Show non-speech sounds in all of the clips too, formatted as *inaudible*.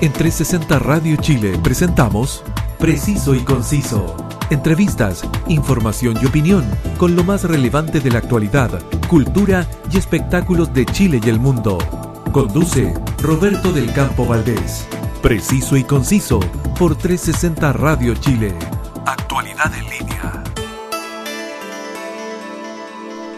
En 360 Radio Chile presentamos Preciso y Conciso. Entrevistas, información y opinión con lo más relevante de la actualidad, cultura y espectáculos de Chile y el mundo. Conduce Roberto del Campo Valdés. Preciso y Conciso por 360 Radio Chile. Actualidad en línea.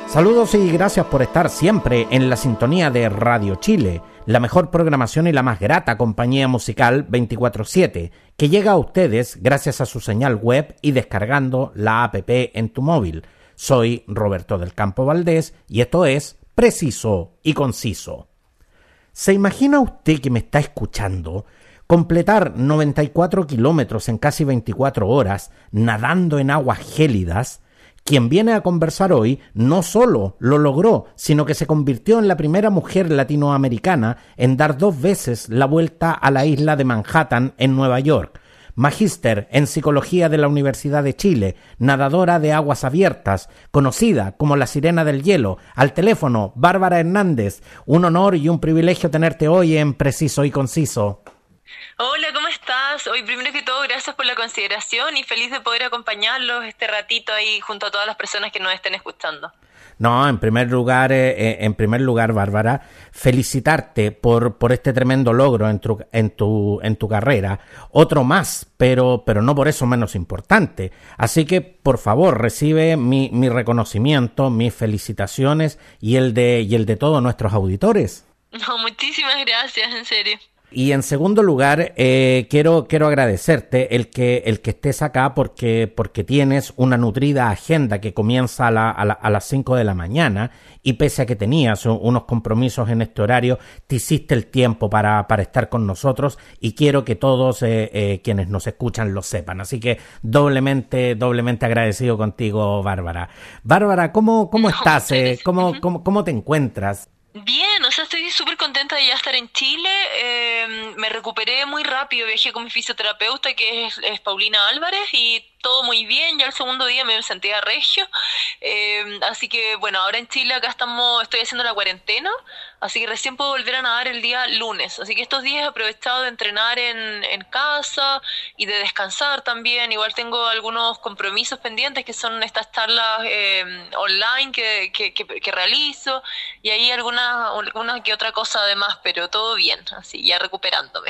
Saludos y gracias por estar siempre en la sintonía de Radio Chile la mejor programación y la más grata compañía musical 24/7, que llega a ustedes gracias a su señal web y descargando la app en tu móvil. Soy Roberto del Campo Valdés y esto es Preciso y Conciso. ¿Se imagina usted que me está escuchando completar 94 kilómetros en casi 24 horas nadando en aguas gélidas? Quien viene a conversar hoy no solo lo logró, sino que se convirtió en la primera mujer latinoamericana en dar dos veces la vuelta a la isla de Manhattan en Nueva York. Magíster en Psicología de la Universidad de Chile, nadadora de aguas abiertas, conocida como la Sirena del Hielo, al teléfono Bárbara Hernández. Un honor y un privilegio tenerte hoy en Preciso y Conciso. Hola, ¿cómo estás? Hoy primero que todo, gracias por la consideración y feliz de poder acompañarlos este ratito ahí junto a todas las personas que nos estén escuchando. No, en primer lugar, eh, eh, en primer lugar, Bárbara, felicitarte por, por este tremendo logro en tu, en tu, en tu carrera. Otro más, pero, pero no por eso menos importante. Así que, por favor, recibe mi, mi reconocimiento, mis felicitaciones y el de, y el de todos nuestros auditores. No, muchísimas gracias, en serio. Y en segundo lugar, eh, quiero, quiero agradecerte el que, el que estés acá porque, porque tienes una nutrida agenda que comienza a, la, a, las 5 de la mañana y pese a que tenías unos compromisos en este horario, te hiciste el tiempo para, para estar con nosotros y quiero que todos eh, eh, quienes nos escuchan lo sepan. Así que doblemente, doblemente agradecido contigo, Bárbara. Bárbara, ¿cómo, cómo estás? ¿Cómo, cómo, ¿Cómo te encuentras? Bien, o sea, estoy súper contenta de ya estar en Chile. Eh, me recuperé muy rápido, viajé con mi fisioterapeuta, que es, es Paulina Álvarez, y todo muy bien, ya el segundo día me sentía regio, eh, así que bueno, ahora en Chile acá estamos, estoy haciendo la cuarentena, así que recién puedo volver a nadar el día lunes, así que estos días he aprovechado de entrenar en, en casa y de descansar también, igual tengo algunos compromisos pendientes que son estas charlas eh, online que, que, que, realizo y ahí alguna, alguna que otra cosa además, pero todo bien, así ya recuperándome.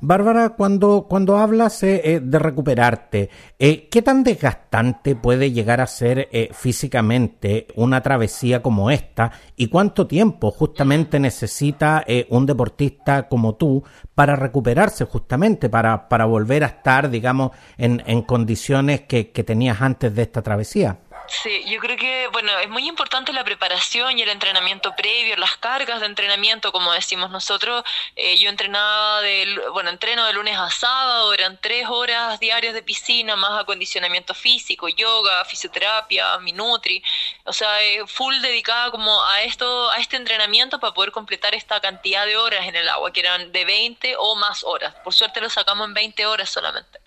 Bárbara, cuando, cuando hablas eh, de recuperarte, eh, ¿Qué tan desgastante puede llegar a ser eh, físicamente una travesía como esta? ¿Y cuánto tiempo justamente necesita eh, un deportista como tú para recuperarse justamente, para, para volver a estar, digamos, en, en condiciones que, que tenías antes de esta travesía? Sí, yo creo que, bueno, es muy importante la preparación y el entrenamiento previo, las cargas de entrenamiento, como decimos nosotros. Eh, yo entrenaba, de, bueno, entreno de lunes a sábado, eran tres horas diarias de piscina, más acondicionamiento físico, yoga, fisioterapia, minutri. O sea, eh, full dedicada como a esto, a este entrenamiento para poder completar esta cantidad de horas en el agua, que eran de 20 o más horas. Por suerte lo sacamos en 20 horas solamente,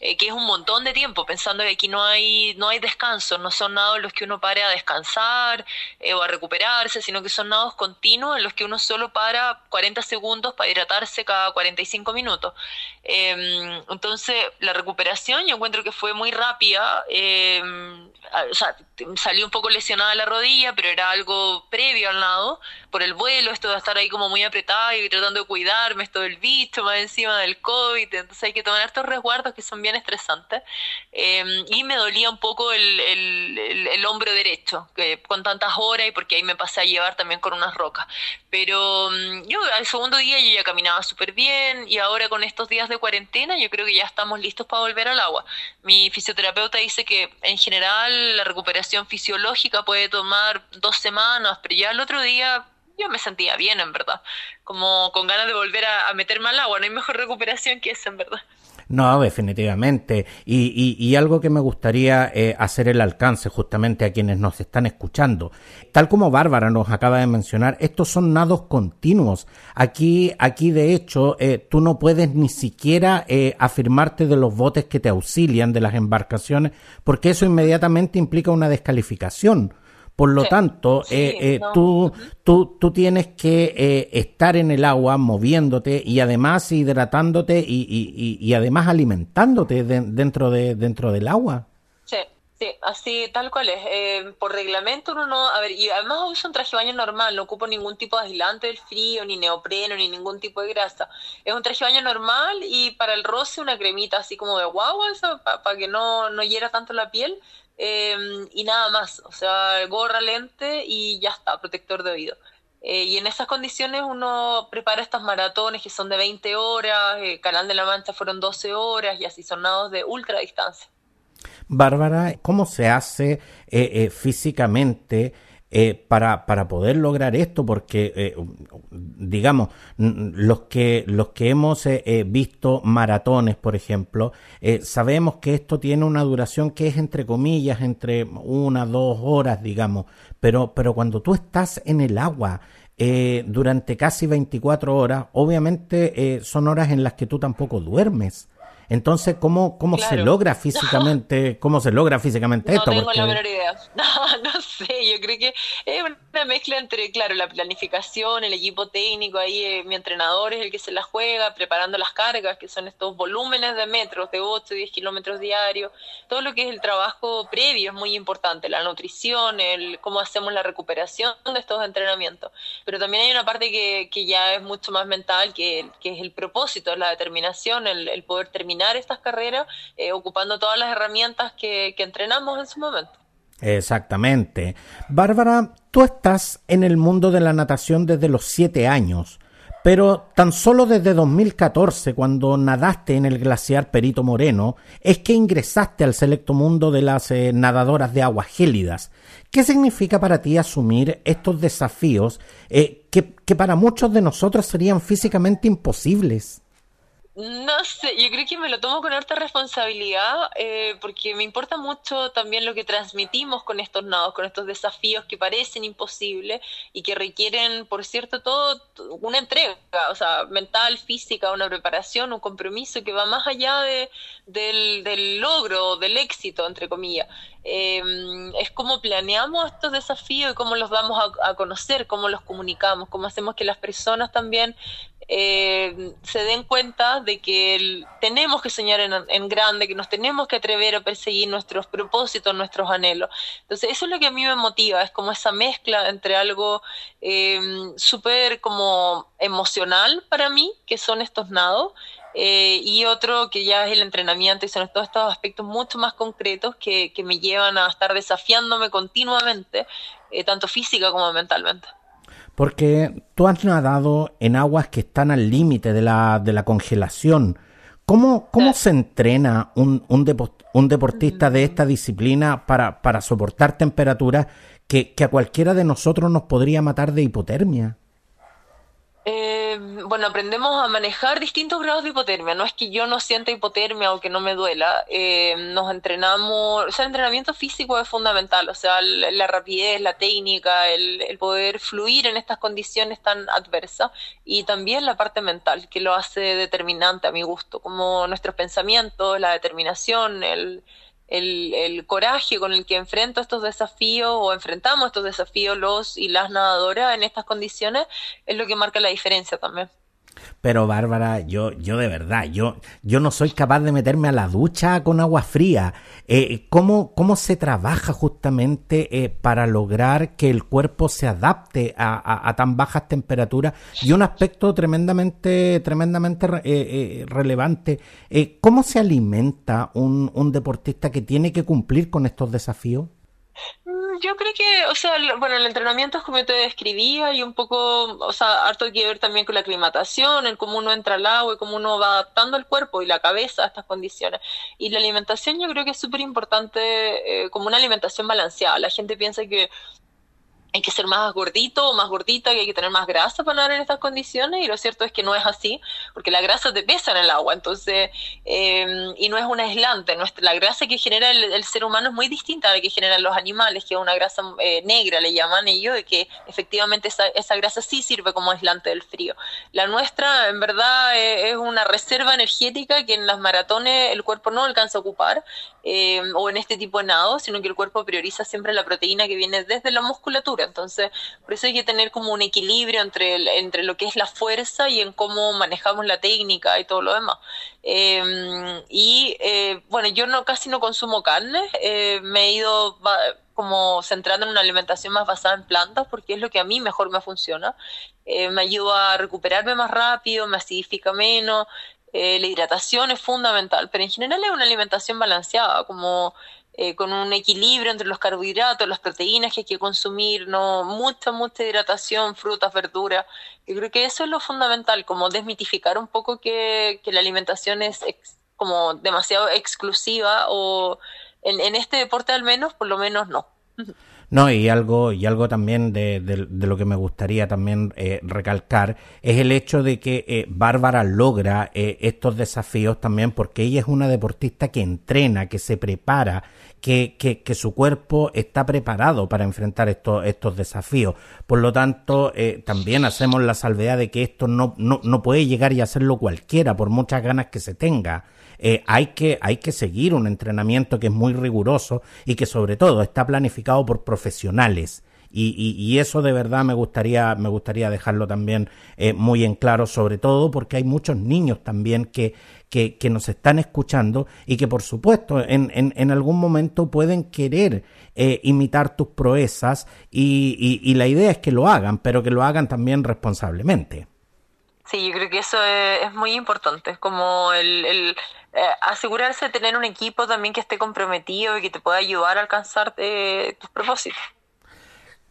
eh, que es un montón de tiempo, pensando que aquí no hay, no hay descanso, no son nados los que uno pare a descansar eh, o a recuperarse, sino que son nados continuos en los que uno solo para 40 segundos para hidratarse cada 45 minutos. Em, entonces, la recuperación yo encuentro que fue muy rápida. Em, o sea, salí un poco lesionada la rodilla, pero era algo previo al nado, por el vuelo, esto de estar ahí como muy apretada y tratando de cuidarme, esto del bicho más encima del COVID, entonces hay que tomar estos resguardos que son bien estresantes. Em, y me dolía un poco el el, hombro derecho, que con tantas horas y porque ahí me pasé a llevar también con unas rocas. Pero mm, yo al segundo día yo ya caminaba súper bien y ahora con estos días de cuarentena yo creo que ya estamos listos para volver al agua. Mi fisioterapeuta dice que en general la recuperación fisiológica puede tomar dos semanas, pero ya el otro día yo me sentía bien, en verdad, como con ganas de volver a, a meterme agua. No hay mejor *laughs* recuperación que esa, en verdad. No, definitivamente. Y, y, algo que me gustaría eh, hacer el alcance justamente a quienes nos están escuchando. Tal como Bárbara nos acaba de mencionar, estos son nados continuos. Aquí, aquí de hecho, eh, tú no puedes ni siquiera eh, afirmarte de los botes que te auxilian de las embarcaciones, porque eso inmediatamente implica una descalificación Por lo tanto, eh, eh, tú, tú, tú, tienes que eh, estar en el agua moviéndote y además hidratándote y, y, y, además alimentándote dentro, de, dentro del agua. Sí, sí, así tal cual es. por reglamento uno no... A ver, y además uso un traje de baño normal, no ocupo ningún tipo de aislante del frío, ni neopreno, ni ningún tipo de grasa. Es un traje de baño normal y para el roce una cremita así como de guagua, para que no, no hiera tanto la piel Em, y nada más, o sea, gorra, lente y ya está, protector de oído. Eh, y en esas condiciones uno prepara estas maratones que son de 20 horas, eh, Canal de la Mancha fueron 12 horas y así son nados de ultra distancia. Bárbara, ¿cómo se hace eh, físicamente eh, para, para poder lograr esto, porque eh, digamos, los que, los que hemos eh, visto maratones, por ejemplo, sabemos que esto tiene una duración que es entre comillas, entre una, dos horas, digamos, pero, pero cuando tú estás en el agua, durante casi 24 horas, obviamente son horas en las que tú tampoco duermes. Entonces, ¿cómo, cómo se logra *laughs* físicamente, cómo se logra físicamente esto? No tengo la menor idea. *laughs* No, no sé, yo creo que es una mezcla entre, claro, la planificación, el equipo técnico, ahí eh, mi entrenador es el que se la juega, preparando las cargas, que son estos volúmenes de metros, de 8, 10 kilómetros diarios, todo lo que es el trabajo previo es muy importante, la nutrición, el cómo hacemos la recuperación de estos entrenamientos. Pero también hay una parte que, que ya es mucho más mental, que, que es el propósito, la determinación, el, el poder terminar estas carreras eh, ocupando todas las herramientas que, que entrenamos en su momento. Exactamente. Bárbara, tú estás en el mundo de la natación desde los siete años, pero tan solo desde 2014, cuando nadaste en el glaciar Perito Moreno, es que ingresaste al selecto mundo de las eh, nadadoras de aguas gélidas. ¿Qué significa para ti asumir estos desafíos eh, que, que para muchos de nosotros serían físicamente imposibles? No sé, yo creo que me lo tomo con harta responsabilidad eh, porque me importa mucho también lo que transmitimos con estos nados, con estos desafíos que parecen imposibles y que requieren, por cierto, todo una entrega, o sea, mental, física, una preparación, un compromiso que va más allá de, del, del logro, del éxito, entre comillas. Eh, es cómo planeamos estos desafíos y cómo los damos a conocer, cómo los comunicamos, cómo hacemos que las personas también eh, se den cuenta de que tenemos que soñar en, grande, que nos tenemos que atrever a perseguir nuestros propósitos, nuestros anhelos. Entonces, eso es lo que a mí me motiva, es como esa mezcla entre algo eh, súper como emocional para mí, que son estos nados, eh, y otro que ya es el entrenamiento y son todos estos aspectos mucho más concretos que, que me llevan a estar desafiándome continuamente, eh, tanto física como mentalmente. Porque tú has nadado en aguas que están al límite de la, de la congelación. ¿Cómo, cómo se entrena un, un, deportista de esta disciplina para, para soportar temperaturas que, que a cualquiera de nosotros nos podría matar de hipotermia? Eh, bueno, aprendemos a manejar distintos grados de hipotermia. No es que yo no sienta hipotermia o que no me duela. Eh, nos entrenamos, o sea, el entrenamiento físico es fundamental. O sea, la, rapidez, la técnica, el, poder fluir en estas condiciones tan adversas y también la parte mental, que lo hace determinante a mi gusto, como nuestros pensamientos, la determinación, el el, coraje con el que enfrento estos desafíos o enfrentamos estos desafíos los y las nadadoras en estas condiciones es lo que marca la diferencia también. Pero Bárbara, yo, yo de verdad, yo, yo no soy capaz de meterme a la ducha con agua fría. Eh, ¿cómo, ¿Cómo se trabaja justamente eh, para lograr que el cuerpo se adapte a, tan bajas temperaturas? Y un aspecto tremendamente, tremendamente eh, relevante, ¿cómo se alimenta un, un deportista que tiene que cumplir con estos desafíos? Yo creo que, o sea, bueno, el entrenamiento es como te describía y un poco, o sea, harto que ver también con la aclimatación, el cómo uno entra al agua y cómo uno va adaptando el cuerpo y la cabeza a estas condiciones. Y la alimentación yo creo que es súper importante eh, como una alimentación balanceada. La gente piensa que hay que ser más gordito o más gordita, que hay que tener más grasa para nadar en estas condiciones, y lo cierto es que no es así, porque la grasa te pesa en el agua, entonces, eh, y no es un aislante, la grasa que genera el, ser humano es muy distinta a la que generan los animales, que es una grasa eh, negra, le llaman ellos, de que efectivamente esa, esa, grasa sí sirve como aislante del frío. La nuestra, en verdad, eh, es una reserva energética que en las maratones el cuerpo no alcanza a ocupar, o en este tipo de nado, sino que el cuerpo prioriza siempre la proteína que viene desde la musculatura, entonces, por eso hay que tener como un equilibrio entre, entre lo que es la fuerza y en cómo manejamos la técnica y todo lo demás. Em, y eh, bueno, yo no casi no consumo carne, eh, me he ido como centrando en una alimentación más basada en plantas porque es lo que a mí mejor me funciona. Eh, me ayuda a recuperarme más rápido, me acidifica menos. la hidratación es fundamental, pero en general es una alimentación balanceada, como eh, con un equilibrio entre los carbohidratos, las proteínas que hay que consumir, no mucha, mucha hidratación, frutas, verduras. Yo creo que eso es lo fundamental, como desmitificar un poco que, la alimentación es como demasiado exclusiva o en, en este deporte al menos, por lo menos no. *laughs* No, y algo, y algo también de, lo que me gustaría también eh, recalcar es el hecho de que eh, Bárbara logra eh, estos desafíos también porque ella es una deportista que entrena, que se prepara, que, que, su cuerpo está preparado para enfrentar estos, estos desafíos. Por lo tanto, también hacemos la salvedad de que esto no, no, no puede llegar y hacerlo cualquiera, por muchas ganas que se tenga. Eh, hay, que, hay que seguir un entrenamiento que es muy riguroso y que sobre todo está planificado por profesionales. Y, y, eso de verdad me gustaría, me gustaría dejarlo también eh, muy en claro, sobre todo porque hay muchos niños también que, que, nos están escuchando y que por supuesto en, en, algún momento pueden querer eh, imitar tus proezas y, la idea es que lo hagan, pero que lo hagan también responsablemente. Sí, yo creo que eso es, muy importante, como el, el eh, asegurarse de tener un equipo también que esté comprometido y que te pueda ayudar a alcanzar eh, tus propósitos.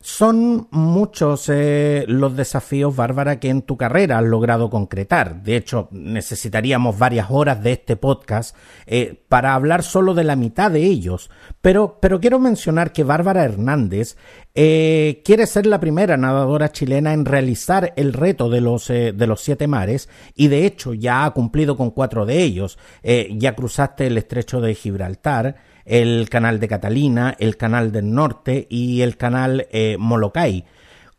Son muchos eh, los desafíos, Bárbara, que en tu carrera has logrado concretar. De hecho, necesitaríamos varias horas de este podcast eh, para hablar solo de la mitad de ellos. Pero, quiero mencionar que Bárbara Hernández eh, quiere ser la primera nadadora chilena en realizar el reto de los, de los siete mares y de hecho ya ha cumplido con cuatro de ellos. ya cruzaste el estrecho de Gibraltar el canal de Catalina, el canal del norte y el canal eh, Molokai.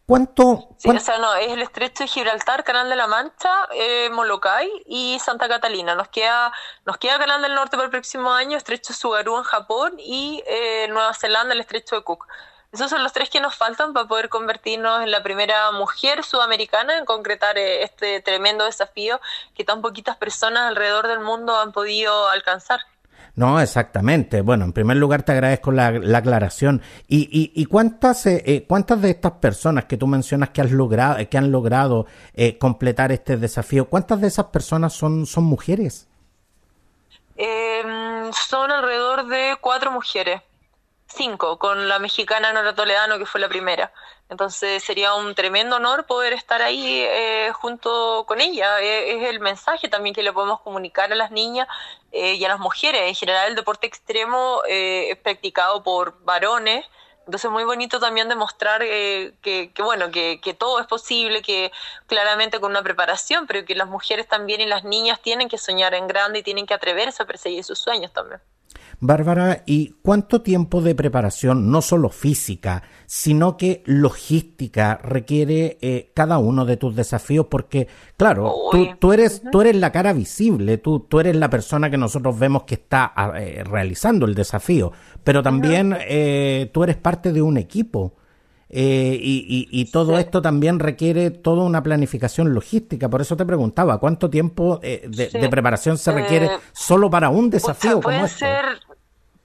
¿Cuánto, Sí, o sea, no, es el estrecho de Gibraltar, Canal de la Mancha, eh, Molokai y Santa Catalina. Nos queda, nos queda Canal del Norte para el próximo año, estrecho Sugaru en Japón y eh, Nueva Zelanda, el estrecho de Cook. Esos son los tres que nos faltan para poder convertirnos en la primera mujer sudamericana en concretar eh, este tremendo desafío que tan poquitas personas alrededor del mundo han podido alcanzar. No, exactamente. Bueno, en primer lugar te agradezco la, aclaración. ¿Y, y, y cuántas, eh, eh, cuántas de estas personas que tú mencionas que, has logrado, que han logrado eh, completar este desafío, cuántas de esas personas son, son mujeres? Em, son alrededor de cuatro mujeres cinco, con la mexicana Nora Toledano, que fue la primera. Entonces sería un tremendo honor poder estar ahí eh, junto con ella. Eh, es el mensaje también que le podemos comunicar a las niñas eh, y a las mujeres. En general el deporte extremo es practicado por varones. Entonces es muy bonito también demostrar que, que, bueno, que todo es posible, que claramente con una preparación, pero que las mujeres también y las niñas tienen que soñar en grande y tienen que atreverse a perseguir sus sueños también. Bárbara, ¿y cuánto tiempo de preparación, no solo física, sino que logística requiere eh, cada uno de tus desafíos? Porque, claro, tú, eres, tú eres la cara visible, tú, tú eres la persona que nosotros vemos que está ah, eh, realizando el desafío, pero también eh, tú eres parte de un equipo. Y, todo esto también requiere toda una planificación logística. Por eso te preguntaba, ¿cuánto tiempo de, preparación se requiere solo para un desafío como este?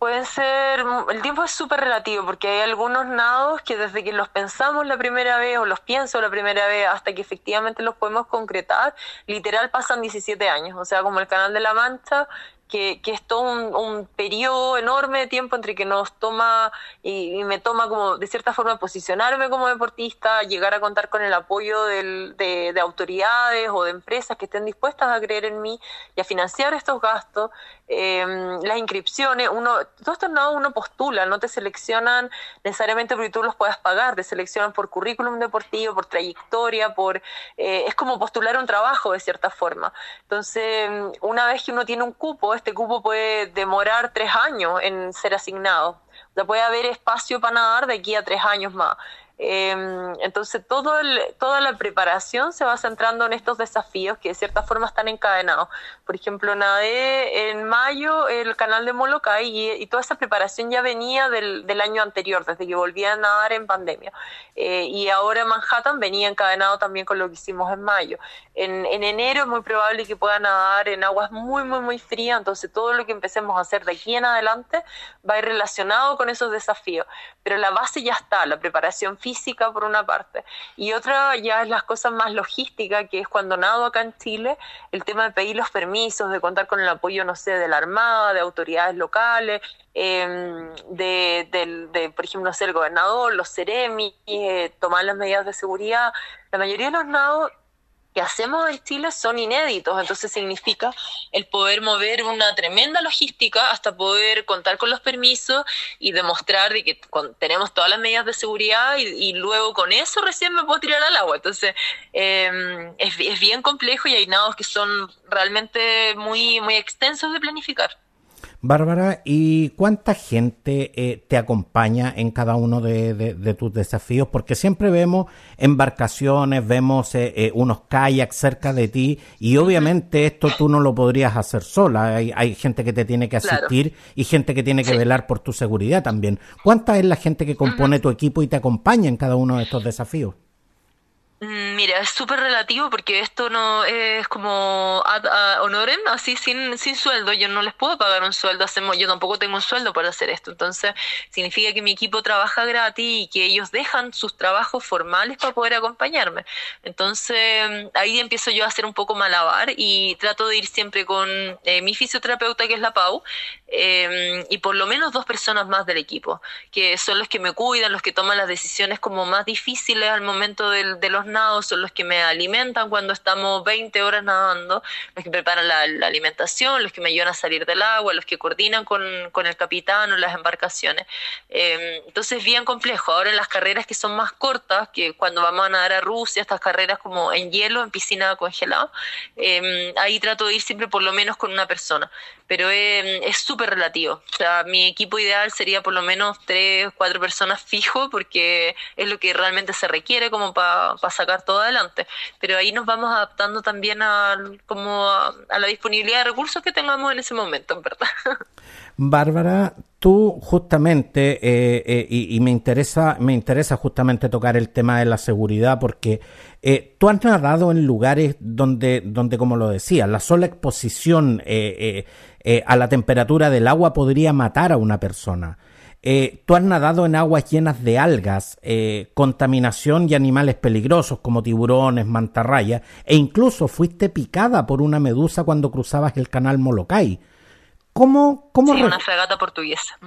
Puede ser, el tiempo es súper relativo porque hay algunos nados que desde que los pensamos la primera vez o los pienso la primera vez hasta que efectivamente los podemos concretar, literal pasan 17 años. O sea, como el Canal de la Mancha, que, que es todo un, periodo enorme de tiempo entre que nos toma y, me toma como de cierta forma posicionarme como deportista, llegar a contar con el apoyo del, de, de, autoridades o de empresas que estén dispuestas a creer en mí y a financiar estos gastos, eh, las inscripciones, uno, todos estos no uno postula, no te seleccionan necesariamente porque tú los puedas pagar, te seleccionan por currículum deportivo, por trayectoria, por eh, es como postular un trabajo de cierta forma. Entonces, una vez que uno tiene un cupo, este cupo puede demorar tres años en ser asignado. O sea, puede haber espacio para nadar de aquí a tres años más. Em, entonces, todo toda la preparación se va centrando en estos desafíos que de cierta forma están encadenados. Por ejemplo, nadé en mayo el canal de Molokai y, toda esa preparación ya venía del, año anterior, desde que volví a nadar en pandemia. Eh, y ahora Manhattan venía encadenado también con lo que hicimos en mayo. En, en enero es muy probable que pueda nadar en aguas muy, muy, muy frías, entonces todo lo que empecemos a hacer de aquí en adelante va a ir relacionado con esos desafíos. Pero la base ya está, la preparación física por una parte, y otra ya es las cosas más logísticas, que es cuando nado acá en Chile, el tema de pedir los permisos, de contar con el apoyo, no sé, de la Armada, de autoridades locales, em, de, de, por ejemplo, no el gobernador, los CEREMI, eh, tomar las medidas de seguridad. La mayoría de los nados que hacemos en Chile son inéditos, entonces significa el poder mover una tremenda logística hasta poder contar con los permisos y demostrar de que tenemos todas las medidas de seguridad y, luego con eso recién me puedo tirar al agua. Entonces es, es bien complejo y hay nados que son realmente muy, muy extensos de planificar. Bárbara, ¿y cuánta gente eh, te acompaña en cada uno de, tus desafíos? Porque siempre vemos embarcaciones, vemos eh, eh, unos kayaks cerca de ti y obviamente esto tú no lo podrías hacer sola. Hay, gente que te tiene que asistir y gente que tiene que velar por tu seguridad también. ¿Cuánta es la gente que compone tu equipo y te acompaña en cada uno de estos desafíos? Mm, mira, es súper relativo porque esto no es como ad, honorem, así sin, sin sueldo. Yo no les puedo pagar un sueldo, hacemos, yo tampoco tengo un sueldo para hacer esto. Entonces, significa que mi equipo trabaja gratis y que ellos dejan sus trabajos formales para poder acompañarme. Entonces, ahí empiezo yo a hacer un poco malabar y trato de ir siempre con eh, mi fisioterapeuta, que es la Pau, em, y por lo menos dos personas más del equipo, que son los que me cuidan, los que toman las decisiones como más difíciles al momento del, de los son los que me alimentan cuando estamos 20 horas nadando, los que preparan la, alimentación, los que me ayudan a salir del agua, los que coordinan con, el capitán o las embarcaciones. Eh, entonces es bien complejo. Ahora en las carreras que son más cortas, que cuando vamos a nadar a Rusia, estas carreras como en hielo, en piscina congelada, eh, ahí trato de ir siempre por lo menos con una persona pero es súper relativo. O sea, mi equipo ideal sería por lo menos tres, cuatro personas fijo, porque es lo que realmente se requiere como para sacar todo adelante. Pero ahí nos vamos adaptando también a, como a, la disponibilidad de recursos que tengamos en ese momento, en verdad. *laughs* Bárbara, tú justamente, eh, eh, y, me interesa, me interesa justamente tocar el tema de la seguridad, porque eh, tú has nadado en lugares donde, donde, como lo decía, la sola exposición a la temperatura del agua podría matar a una persona. tú has nadado en aguas llenas de algas, contaminación y animales peligrosos como tiburones, mantarrayas, e incluso fuiste picada por una medusa cuando cruzabas el canal Molokai. ¿Cómo, cómo sí, una fragata portuguesa.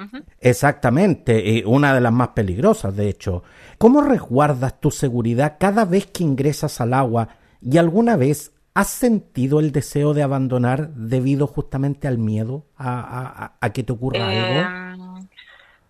Exactamente, una de las más peligrosas, de hecho. ¿Cómo resguardas tu seguridad cada vez que ingresas al agua y alguna vez has sentido el deseo de abandonar debido justamente al miedo a, a, que te ocurra algo?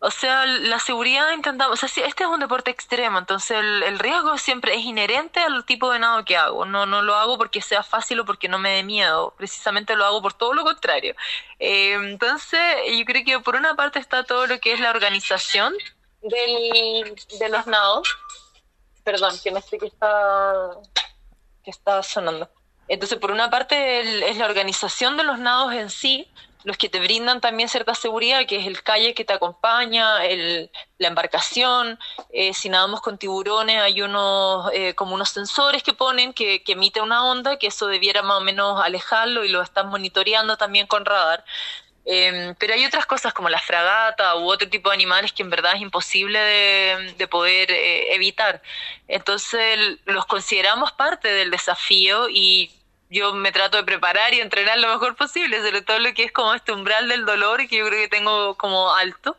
O sea, la seguridad intentamos, o sea, este es un deporte extremo, entonces el, riesgo siempre es inherente al tipo de nado que hago. No, no lo hago porque sea fácil o porque no me dé miedo, precisamente lo hago por todo lo contrario. Eh, entonces, yo creo que por una parte está todo lo que es la organización del, de los nados. Perdón, que no sé qué está, que está sonando. Entonces, por una parte es la organización de los nados en sí, los que te brindan también cierta seguridad, que es el calle que te acompaña, el, la embarcación, eh, si nadamos con tiburones hay unos eh, como unos sensores que ponen que, que emite una onda, que eso debiera más o menos alejarlo y lo están monitoreando también con radar. Em, pero hay otras cosas como la fragata u otro tipo de animales que en verdad es imposible de, de poder eh, evitar. Entonces los consideramos parte del desafío y yo me trato de preparar y entrenar lo mejor posible, sobre todo lo que es como este umbral del dolor que yo creo que tengo como alto.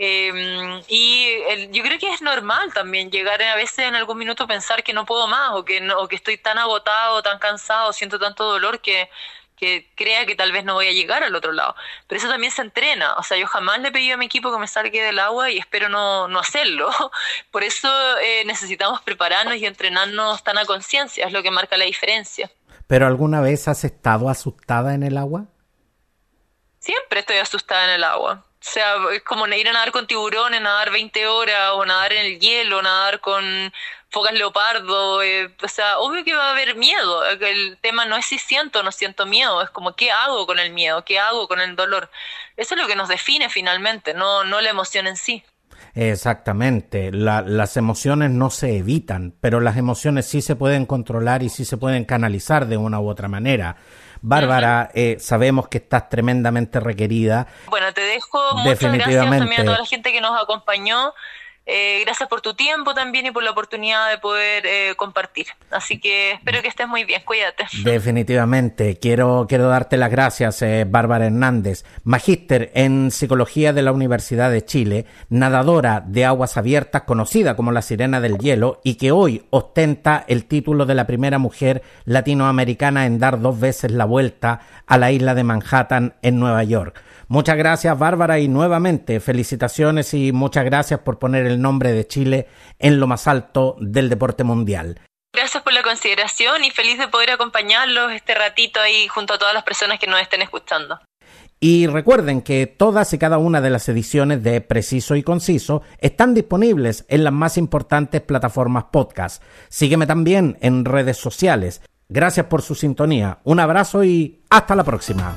Eh, y yo creo que es normal también llegar a veces en algún minuto a pensar que no puedo más o que, no, o que estoy tan agotado, tan cansado, siento tanto dolor que, que crea que tal vez no voy a llegar al otro lado. Pero eso también se entrena. O sea, yo jamás le he pedido a mi equipo que me salga del agua y espero no, no hacerlo. *laughs* Por eso eh, necesitamos prepararnos y entrenarnos tan a conciencia, es lo que marca la diferencia. ¿Pero alguna vez has estado asustada en el agua? Siempre estoy asustada en el agua. O sea, es como ir a nadar con tiburones, nadar 20 horas, o nadar en el hielo, nadar con focas leopardo. Eh, o sea, obvio que va a haber miedo. El tema no es si siento o no siento miedo, es como qué hago con el miedo, qué hago con el dolor. Eso es lo que nos define finalmente, no, no la emoción en sí. Exactamente, las emociones no se evitan, pero las emociones sí se pueden controlar y sí se pueden canalizar de una u otra manera. Bárbara, eh, sabemos que estás tremendamente requerida. Bueno, te dejo. Muchas gracias también a toda la gente que nos acompañó. Eh, gracias por tu tiempo también y por la oportunidad de poder eh, compartir. Así que espero que estés muy bien, cuídate. Definitivamente, quiero, quiero darte las gracias, eh, Bárbara Hernández, magíster en psicología de la Universidad de Chile, nadadora de aguas abiertas, conocida como la Sirena del Hielo y que hoy ostenta el título de la primera mujer latinoamericana en dar dos veces la vuelta a la isla de Manhattan en Nueva York. Muchas gracias, Bárbara, y nuevamente felicitaciones y muchas gracias por poner el nombre de Chile en lo más alto del deporte mundial. Gracias por la consideración y feliz de poder acompañarlos este ratito ahí junto a todas las personas que nos estén escuchando. Y recuerden que todas y cada una de las ediciones de Preciso y Conciso están disponibles en las más importantes plataformas podcast. Sígueme también en redes sociales. Gracias por su sintonía. Un abrazo y hasta la próxima